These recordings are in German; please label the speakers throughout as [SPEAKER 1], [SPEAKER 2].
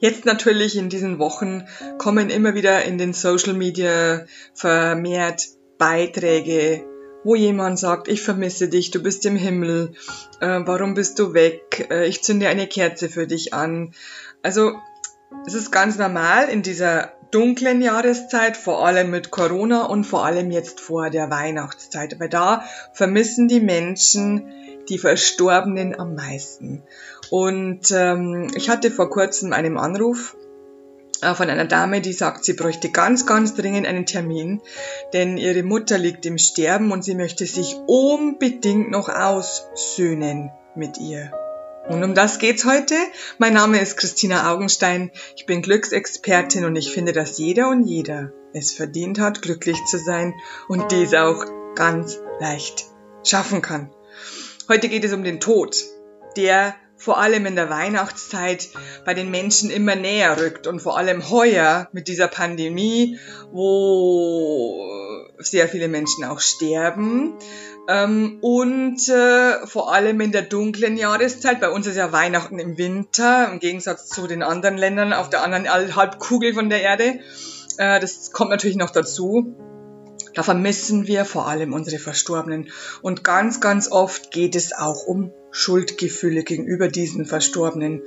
[SPEAKER 1] Jetzt natürlich in diesen Wochen kommen immer wieder in den Social Media vermehrt Beiträge, wo jemand sagt, ich vermisse dich, du bist im Himmel, äh, warum bist du weg, äh, ich zünde eine Kerze für dich an. Also es ist ganz normal in dieser dunklen Jahreszeit, vor allem mit Corona und vor allem jetzt vor der Weihnachtszeit, weil da vermissen die Menschen die Verstorbenen am meisten. Und ähm, ich hatte vor kurzem einen Anruf äh, von einer Dame, die sagt, sie bräuchte ganz, ganz dringend einen Termin, denn ihre Mutter liegt im Sterben und sie möchte sich unbedingt noch aussöhnen mit ihr. Und um das geht's heute. Mein Name ist Christina Augenstein. Ich bin Glücksexpertin und ich finde, dass jeder und jeder es verdient hat, glücklich zu sein und dies auch ganz leicht schaffen kann. Heute geht es um den Tod, der vor allem in der Weihnachtszeit bei den Menschen immer näher rückt und vor allem heuer mit dieser Pandemie, wo sehr viele Menschen auch sterben ähm, und äh, vor allem in der dunklen Jahreszeit. Bei uns ist ja Weihnachten im Winter, im Gegensatz zu den anderen Ländern auf der anderen Halbkugel von der Erde. Äh, das kommt natürlich noch dazu. Da vermissen wir vor allem unsere Verstorbenen. Und ganz, ganz oft geht es auch um Schuldgefühle gegenüber diesen Verstorbenen.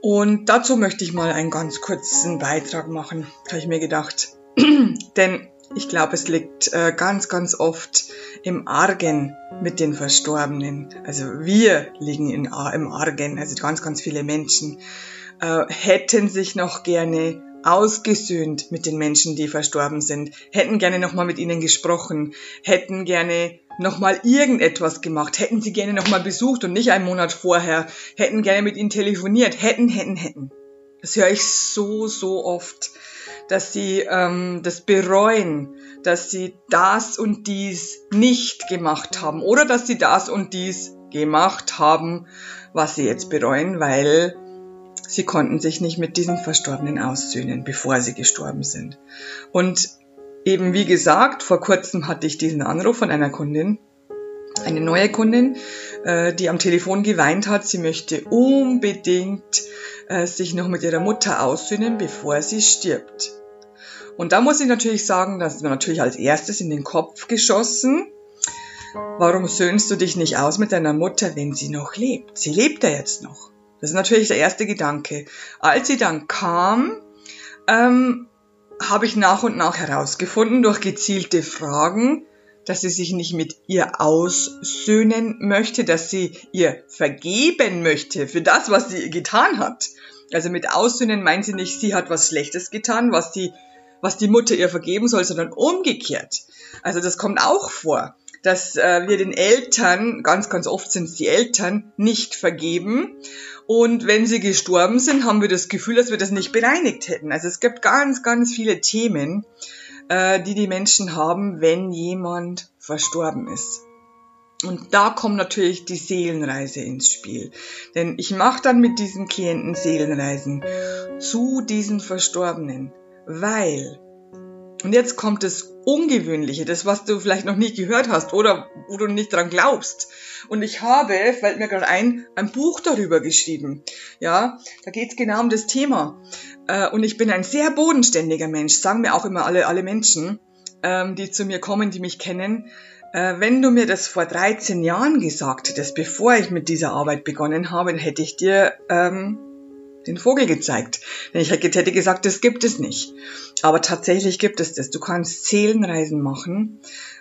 [SPEAKER 1] Und dazu möchte ich mal einen ganz kurzen Beitrag machen, habe ich mir gedacht. Denn ich glaube, es liegt äh, ganz, ganz oft im Argen mit den Verstorbenen. Also wir liegen im Argen, also ganz, ganz viele Menschen äh, hätten sich noch gerne ausgesöhnt mit den Menschen, die verstorben sind, hätten gerne nochmal mit ihnen gesprochen, hätten gerne nochmal irgendetwas gemacht, hätten sie gerne nochmal besucht und nicht einen Monat vorher, hätten gerne mit ihnen telefoniert, hätten, hätten, hätten. Das höre ich so, so oft, dass sie ähm, das bereuen, dass sie das und dies nicht gemacht haben. Oder dass sie das und dies gemacht haben, was sie jetzt bereuen, weil sie konnten sich nicht mit diesen Verstorbenen aussöhnen, bevor sie gestorben sind. Und eben wie gesagt, vor kurzem hatte ich diesen Anruf von einer Kundin, eine neue Kundin, äh, die am Telefon geweint hat, sie möchte unbedingt äh, sich noch mit ihrer Mutter aussöhnen, bevor sie stirbt. Und da muss ich natürlich sagen, das ist mir natürlich als erstes in den Kopf geschossen. Warum söhnst du dich nicht aus mit deiner Mutter, wenn sie noch lebt? Sie lebt ja jetzt noch. Das ist natürlich der erste Gedanke. Als sie dann kam, ähm, habe ich nach und nach herausgefunden durch gezielte Fragen, dass sie sich nicht mit ihr aussöhnen möchte, dass sie ihr vergeben möchte für das, was sie getan hat. Also mit Aussöhnen meint sie nicht, sie hat was Schlechtes getan, was die, was die Mutter ihr vergeben soll, sondern umgekehrt. Also das kommt auch vor, dass äh, wir den Eltern, ganz, ganz oft sind es die Eltern, nicht vergeben und wenn sie gestorben sind, haben wir das Gefühl, dass wir das nicht bereinigt hätten. Also es gibt ganz, ganz viele Themen, äh, die die Menschen haben, wenn jemand verstorben ist. Und da kommt natürlich die Seelenreise ins Spiel. Denn ich mache dann mit diesen Klienten Seelenreisen zu diesen Verstorbenen, weil und jetzt kommt das Ungewöhnliche, das, was du vielleicht noch nicht gehört hast oder wo du nicht dran glaubst. Und ich habe, fällt mir gerade ein, ein Buch darüber geschrieben. Ja, da geht's genau um das Thema. Äh, und ich bin ein sehr bodenständiger Mensch, sagen mir auch immer alle, alle Menschen, ähm, die zu mir kommen, die mich kennen. Äh, wenn du mir das vor 13 Jahren gesagt hättest, bevor ich mit dieser Arbeit begonnen habe, dann hätte ich dir ähm, den Vogel gezeigt. Denn ich hätte gesagt, das gibt es nicht. Aber tatsächlich gibt es das. Du kannst Seelenreisen machen.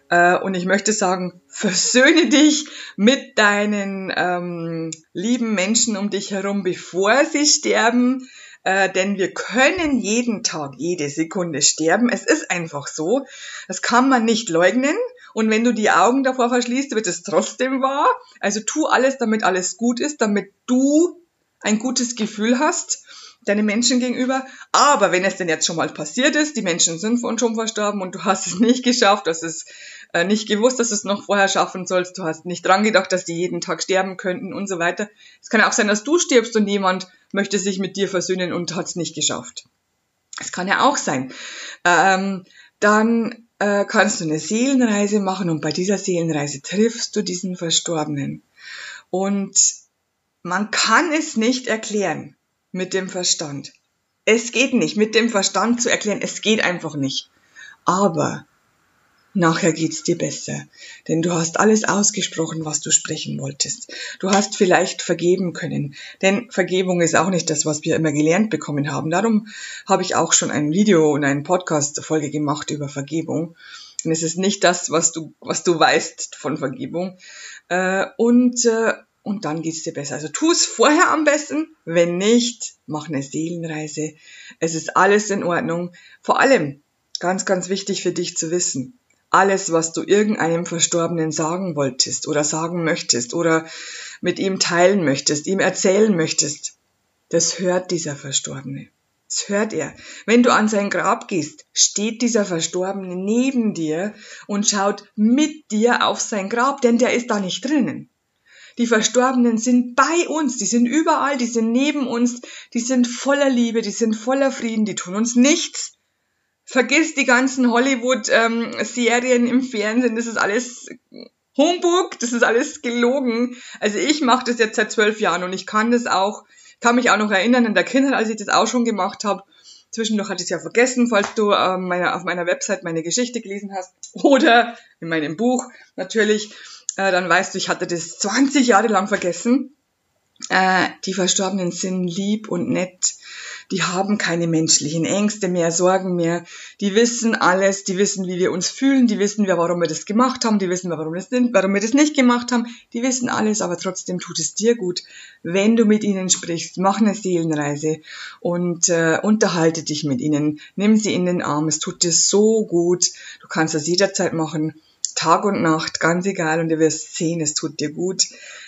[SPEAKER 1] Äh, und ich möchte sagen, versöhne dich mit deinen ähm, lieben Menschen um dich herum, bevor sie sterben. Äh, denn wir können jeden Tag, jede Sekunde sterben. Es ist einfach so. Das kann man nicht leugnen. Und wenn du die Augen davor verschließt, wird es trotzdem wahr. Also tu alles, damit alles gut ist, damit du ein gutes Gefühl hast deine Menschen gegenüber. Aber wenn es denn jetzt schon mal passiert ist, die Menschen sind schon verstorben und du hast es nicht geschafft, du hast es äh, nicht gewusst, dass du es noch vorher schaffen sollst, du hast nicht dran gedacht, dass die jeden Tag sterben könnten und so weiter. Es kann ja auch sein, dass du stirbst und jemand möchte sich mit dir versöhnen und hat es nicht geschafft. Es kann ja auch sein. Ähm, dann äh, kannst du eine Seelenreise machen und bei dieser Seelenreise triffst du diesen Verstorbenen. Und man kann es nicht erklären. mit dem Verstand. Es geht nicht, mit dem Verstand zu erklären, es geht einfach nicht. Aber nachher geht's dir besser, denn du hast alles ausgesprochen, was du sprechen wolltest. Du hast vielleicht vergeben können, denn Vergebung ist auch nicht das, was wir immer gelernt bekommen haben. Darum habe ich auch schon ein Video und einen Podcast Folge gemacht über Vergebung. Und es ist nicht das, was du, was du weißt von Vergebung. Äh, und, äh, und dann geht's dir besser. Also tu es vorher am besten. Wenn nicht, mach eine Seelenreise. Es ist alles in Ordnung. Vor allem, ganz, ganz wichtig für dich zu wissen. Alles, was du irgendeinem Verstorbenen sagen wolltest oder sagen möchtest oder mit ihm teilen möchtest, ihm erzählen möchtest, das hört dieser Verstorbene. Das hört er. Wenn du an sein Grab gehst, steht dieser Verstorbene neben dir und schaut mit dir auf sein Grab, denn der ist da nicht drinnen. Die Verstorbenen sind bei uns, die sind überall, die sind neben uns, die sind voller Liebe, die sind voller Frieden, die tun uns nichts. Vergiss die ganzen Hollywood-Serien im Fernsehen, das ist alles Humbug, das ist alles gelogen. Also ich mache das jetzt seit zwölf Jahren und ich kann das auch kann mich auch noch erinnern in der Kindheit, als ich das auch schon gemacht habe. Zwischendurch hatte ich es ja vergessen, falls du ähm, meine, auf meiner Website meine Geschichte gelesen hast oder in meinem Buch natürlich, äh, dann weißt du, ich hatte das 20 Jahre lang vergessen. Äh, die Verstorbenen sind lieb und nett die haben keine menschlichen Ängste mehr, Sorgen mehr. Die wissen alles, die wissen, wie wir uns fühlen, die wissen, warum wir das gemacht haben, die wissen, warum, wir das nicht gemacht haben. Die wissen alles, aber trotzdem tut es dir gut, wenn du mit ihnen sprichst. Mach eine Seelenreise und äh, unterhalte dich mit ihnen. Nimm sie in den Arm. Es tut dir so gut. Du kannst das jederzeit machen. Tag und Nacht, ganz egal, und du wirst sehen, es tut dir gut.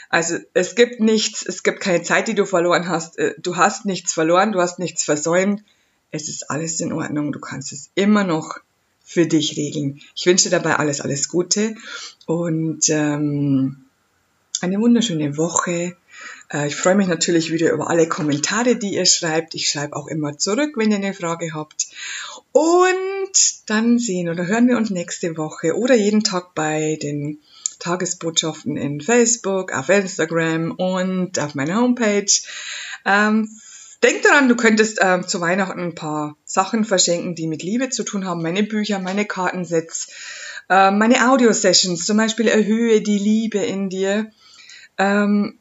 [SPEAKER 1] Also es gibt nichts, es gibt keine Zeit, die du verloren hast. Äh, du hast nichts verloren, du hast nichts versäumt. Es ist alles in Ordnung. Du kannst es immer noch für dich regeln. Ich wünsche dir dabei alles, alles Gute und ähm, eine wunderschöne Woche. Äh, ich freue mich natürlich wieder über alle Kommentare, die ihr schreibt. Ich schreibe auch immer zurück, wenn ihr eine Frage habt. Und dann sehen oder hören wir uns nächste Woche oder jeden Tag bei den Tagesbotschaften in Facebook, auf Instagram und auf meiner Homepage. Ähm, denk daran, du könntest ähm, zu Weihnachten ein paar Sachen verschenken, die mit Liebe zu tun haben. Meine Bücher, meine Kartensets, äh, meine Audio-Sessions, zum Beispiel Erhöhe die Liebe in dir. Ähm,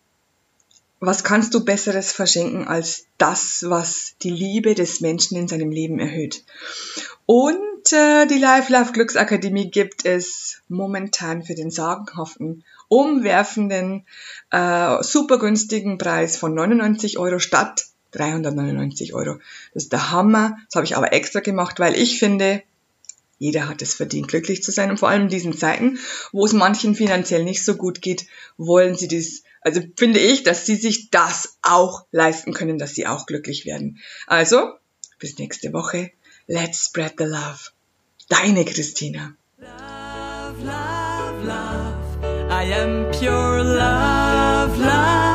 [SPEAKER 1] was kannst du Besseres verschenken als das, was die Liebe des Menschen in seinem Leben erhöht? Und äh, die Life Love Glücksakademie gibt es momentan für den sagenhaften, umwerfenden, äh, super günstigen Preis von 99 Euro statt 399 Euro. Das ist der Hammer. Das habe ich aber extra gemacht, weil ich finde, jeder hat es verdient, glücklich zu sein. Und vor allem in diesen Zeiten, wo es manchen finanziell nicht so gut geht, wollen sie dies, also finde ich, dass sie sich das auch leisten können, dass sie auch glücklich werden. Also, bis nächste Woche. Let's spread the love. Deine Christina. Love, love, love. I am pure love.